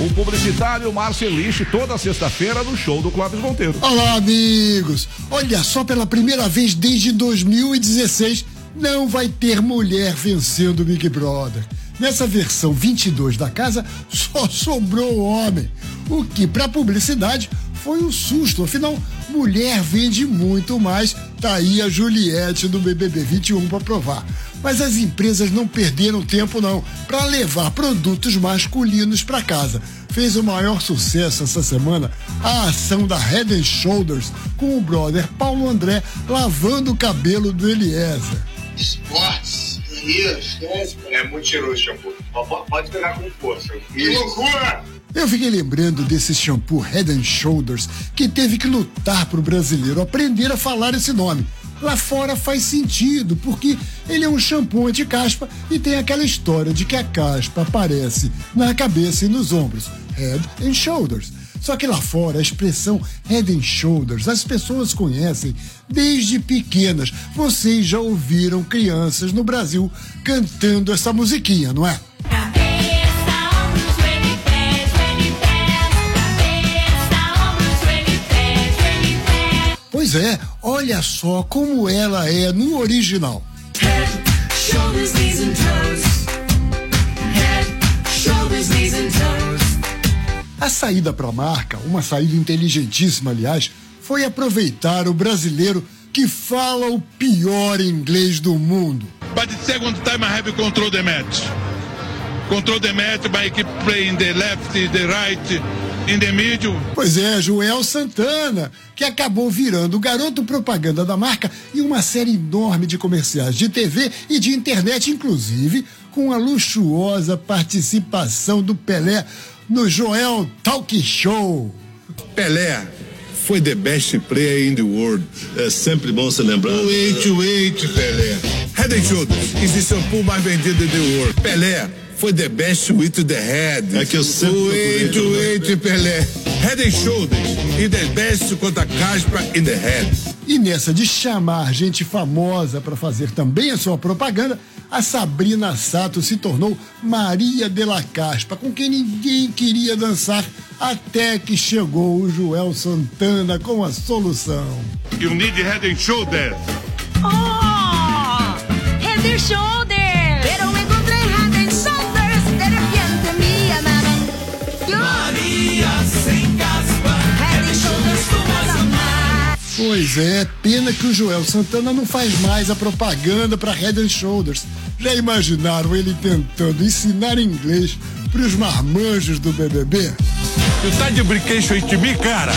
o publicitário Marceliche toda sexta-feira no show do Clóvis Monteiro. Olá, amigos! Olha só, pela primeira vez desde 2016, não vai ter mulher vencendo o Big Brother. Nessa versão 22 da casa, só sobrou homem. O que, para publicidade, foi um susto. Afinal, mulher vende muito mais. Tá aí a Juliette do BBB 21 para provar. Mas as empresas não perderam tempo não para levar produtos masculinos para casa. Fez o maior sucesso essa semana a ação da Head Shoulders com o brother Paulo André lavando o cabelo do Eliezer. Esportes, É muito cheiroso shampoo. Pode pegar com força. Que loucura! Eu fiquei lembrando desse shampoo Head and Shoulders que teve que lutar para o brasileiro aprender a falar esse nome. Lá fora faz sentido, porque ele é um shampoo anti-caspa e tem aquela história de que a caspa aparece na cabeça e nos ombros. Head and Shoulders. Só que lá fora a expressão Head and Shoulders as pessoas conhecem desde pequenas. Vocês já ouviram crianças no Brasil cantando essa musiquinha, não é? Pois é, olha só como ela é no original. A saída para a marca, uma saída inteligentíssima, aliás, foi aproveitar o brasileiro que fala o pior inglês do mundo. But the second time I have control the match. Control the match by keep playing the left, the right, in the middle. Pois é, Joel Santana, que acabou virando o garoto propaganda da marca em uma série enorme de comerciais de TV e de internet, inclusive com a luxuosa participação do Pelé no Joel Talk Show. Pelé foi the best player in the world. É sempre bom se lembrar. Wait, wait, Pelé. Head and Shoulders is the shampoo mais vendido in the world. Pelé foi the best with the head. É que eu sempre Wait, wait, Pelé. Head and Shoulders is the best contra caspa in the head. E nessa de chamar gente famosa para fazer também a sua propaganda, a Sabrina Sato se tornou Maria de la Caspa, com quem ninguém queria dançar, até que chegou o Joel Santana com a solução. You need head and shoulders. ¡Oh! Head and Shoulders. Pois é, pena que o Joel Santana não faz mais a propaganda para Head and Shoulders. Já imaginaram ele tentando ensinar inglês para os marmanjos do BBB? Tu tá de brinquedo with me, cara?